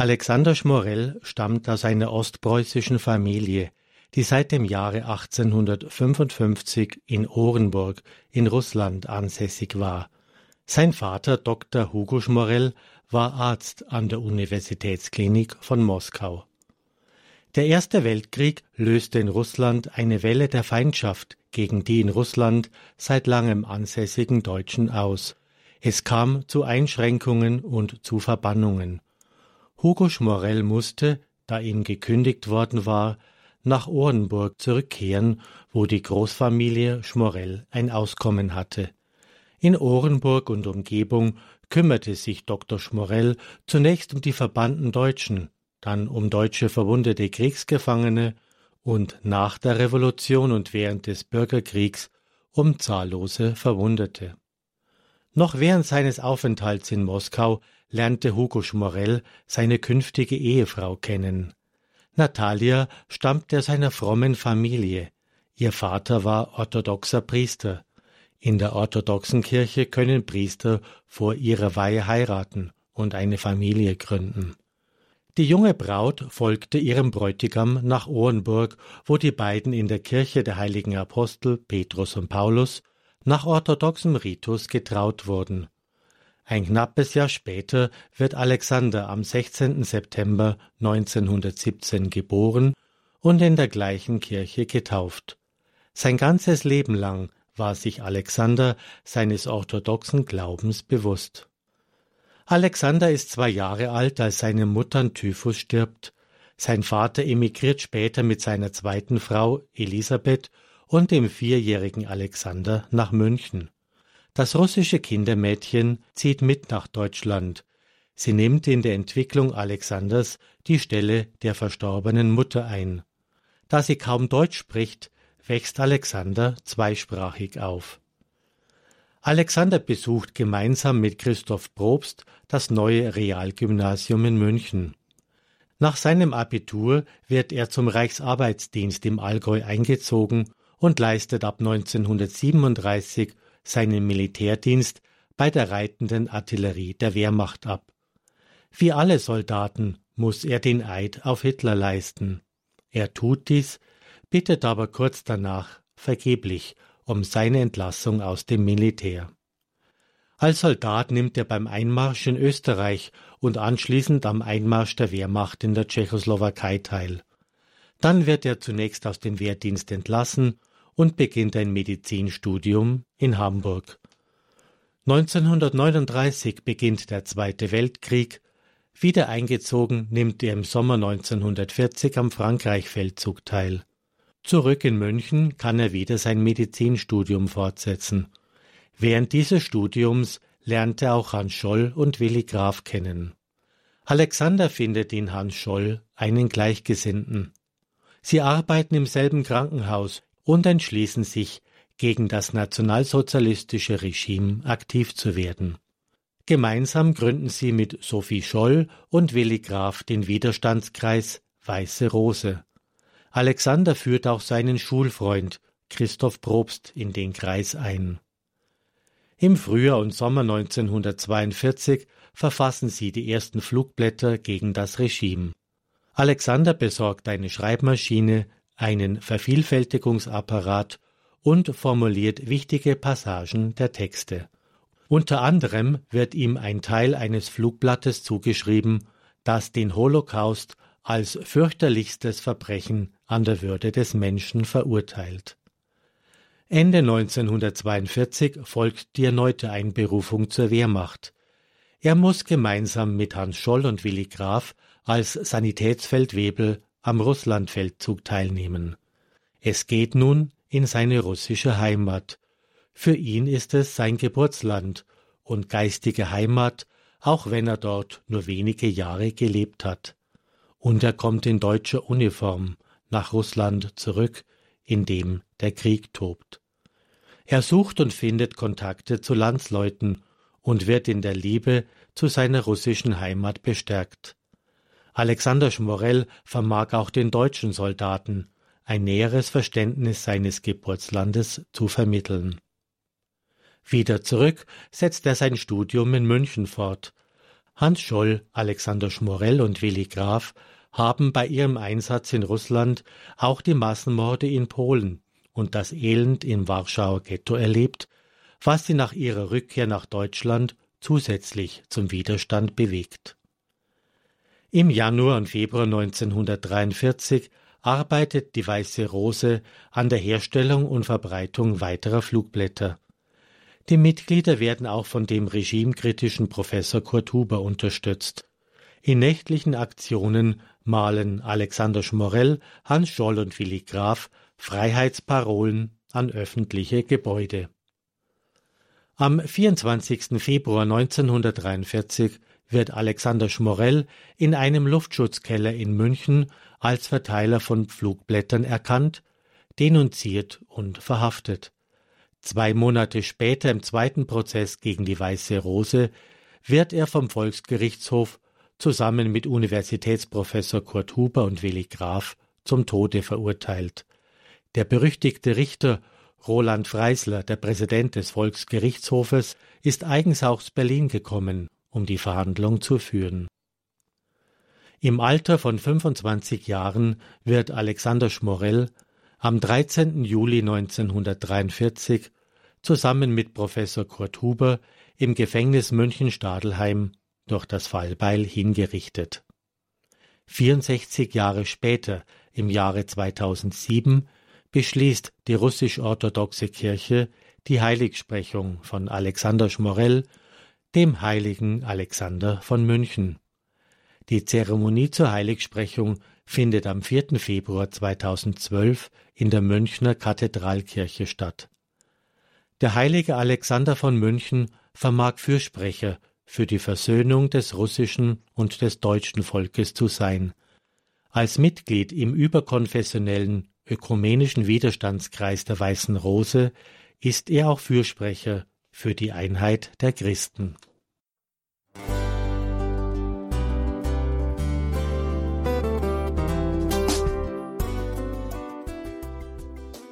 Alexander Schmorell stammt aus einer ostpreußischen Familie, die seit dem Jahre 1855 in Orenburg in Russland ansässig war. Sein Vater Dr. Hugo Schmorell war Arzt an der Universitätsklinik von Moskau. Der Erste Weltkrieg löste in Russland eine Welle der Feindschaft gegen die in Russland seit langem ansässigen Deutschen aus. Es kam zu Einschränkungen und zu Verbannungen. Hugo Schmorell musste, da ihm gekündigt worden war, nach Orenburg zurückkehren, wo die Großfamilie Schmorell ein Auskommen hatte. In Orenburg und Umgebung kümmerte sich Dr. Schmorell zunächst um die verbannten Deutschen, dann um deutsche verwundete Kriegsgefangene und nach der Revolution und während des Bürgerkriegs um zahllose Verwundete. Noch während seines Aufenthalts in Moskau lernte Hugo Schmorell seine künftige Ehefrau kennen. Natalia stammte aus einer frommen Familie. Ihr Vater war orthodoxer Priester. In der orthodoxen Kirche können Priester vor ihrer Weihe heiraten und eine Familie gründen. Die junge Braut folgte ihrem Bräutigam nach Orenburg, wo die beiden in der Kirche der heiligen Apostel Petrus und Paulus nach orthodoxem Ritus getraut wurden. Ein knappes Jahr später wird Alexander am 16. September 1917 geboren und in der gleichen Kirche getauft. Sein ganzes Leben lang war sich Alexander seines orthodoxen Glaubens bewusst. Alexander ist zwei Jahre alt, als seine Mutter an Typhus stirbt. Sein Vater emigriert später mit seiner zweiten Frau Elisabeth und dem vierjährigen Alexander nach München. Das russische Kindermädchen zieht mit nach Deutschland. Sie nimmt in der Entwicklung Alexanders die Stelle der verstorbenen Mutter ein. Da sie kaum Deutsch spricht, wächst Alexander zweisprachig auf. Alexander besucht gemeinsam mit Christoph Probst das neue Realgymnasium in München. Nach seinem Abitur wird er zum Reichsarbeitsdienst im Allgäu eingezogen und leistet ab 1937 seinen Militärdienst bei der reitenden Artillerie der Wehrmacht ab. Wie alle Soldaten muss er den Eid auf Hitler leisten. Er tut dies, bittet aber kurz danach vergeblich um seine Entlassung aus dem Militär. Als Soldat nimmt er beim Einmarsch in Österreich und anschließend am Einmarsch der Wehrmacht in der Tschechoslowakei teil. Dann wird er zunächst aus dem Wehrdienst entlassen und beginnt ein Medizinstudium in Hamburg. 1939 beginnt der Zweite Weltkrieg. Wieder eingezogen nimmt er im Sommer 1940 am Frankreichfeldzug teil. Zurück in München kann er wieder sein Medizinstudium fortsetzen. Während dieses Studiums lernt er auch Hans Scholl und Willi Graf kennen. Alexander findet in Hans Scholl einen Gleichgesinnten. Sie arbeiten im selben Krankenhaus und entschließen sich, gegen das nationalsozialistische Regime aktiv zu werden. Gemeinsam gründen sie mit Sophie Scholl und Willi Graf den Widerstandskreis Weiße Rose. Alexander führt auch seinen Schulfreund Christoph Probst in den Kreis ein. Im Frühjahr und Sommer 1942 verfassen sie die ersten Flugblätter gegen das Regime. Alexander besorgt eine Schreibmaschine, einen Vervielfältigungsapparat und formuliert wichtige Passagen der Texte. Unter anderem wird ihm ein Teil eines Flugblattes zugeschrieben, das den Holocaust als fürchterlichstes Verbrechen an der Würde des Menschen verurteilt. Ende 1942 folgt die erneute Einberufung zur Wehrmacht. Er muss gemeinsam mit Hans Scholl und Willi Graf als Sanitätsfeldwebel am Russlandfeldzug teilnehmen. Es geht nun in seine russische Heimat. Für ihn ist es sein Geburtsland und geistige Heimat, auch wenn er dort nur wenige Jahre gelebt hat. Und er kommt in deutscher Uniform nach Russland zurück, in dem der Krieg tobt. Er sucht und findet Kontakte zu Landsleuten und wird in der Liebe zu seiner russischen Heimat bestärkt. Alexander Schmorell vermag auch den deutschen Soldaten ein näheres Verständnis seines Geburtslandes zu vermitteln. Wieder zurück setzt er sein Studium in München fort. Hans Scholl, Alexander Schmorell und Willi Graf haben bei ihrem Einsatz in Russland auch die Massenmorde in Polen und das Elend im Warschauer Ghetto erlebt, was sie nach ihrer Rückkehr nach Deutschland zusätzlich zum Widerstand bewegt. Im Januar und Februar 1943 arbeitet die Weiße Rose an der Herstellung und Verbreitung weiterer Flugblätter. Die Mitglieder werden auch von dem regimekritischen Professor Kurt Huber unterstützt. In nächtlichen Aktionen malen Alexander Schmorell, Hans Scholl und Willi Graf Freiheitsparolen an öffentliche Gebäude. Am 24. Februar 1943 wird Alexander Schmorell in einem Luftschutzkeller in München als Verteiler von Flugblättern erkannt, denunziert und verhaftet. Zwei Monate später im zweiten Prozess gegen die Weiße Rose wird er vom Volksgerichtshof zusammen mit Universitätsprofessor Kurt Huber und Willi Graf zum Tode verurteilt. Der berüchtigte Richter Roland Freisler, der Präsident des Volksgerichtshofes, ist eigens aus Berlin gekommen, um die Verhandlung zu führen. Im Alter von 25 Jahren wird Alexander Schmorell am 13. Juli 1943 zusammen mit Professor Kurt Huber im Gefängnis München-Stadelheim durch das Fallbeil hingerichtet. 64 Jahre später, im Jahre 2007, beschließt die russisch-orthodoxe Kirche die Heiligsprechung von Alexander Schmorell, dem heiligen Alexander von München. Die Zeremonie zur Heiligsprechung findet am 4. Februar 2012 in der Münchner Kathedralkirche statt. Der heilige Alexander von München vermag Fürsprecher für die Versöhnung des russischen und des deutschen Volkes zu sein. Als Mitglied im überkonfessionellen ökumenischen Widerstandskreis der Weißen Rose ist er auch Fürsprecher für die Einheit der Christen.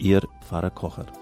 Ihr Pfarrer Kocher.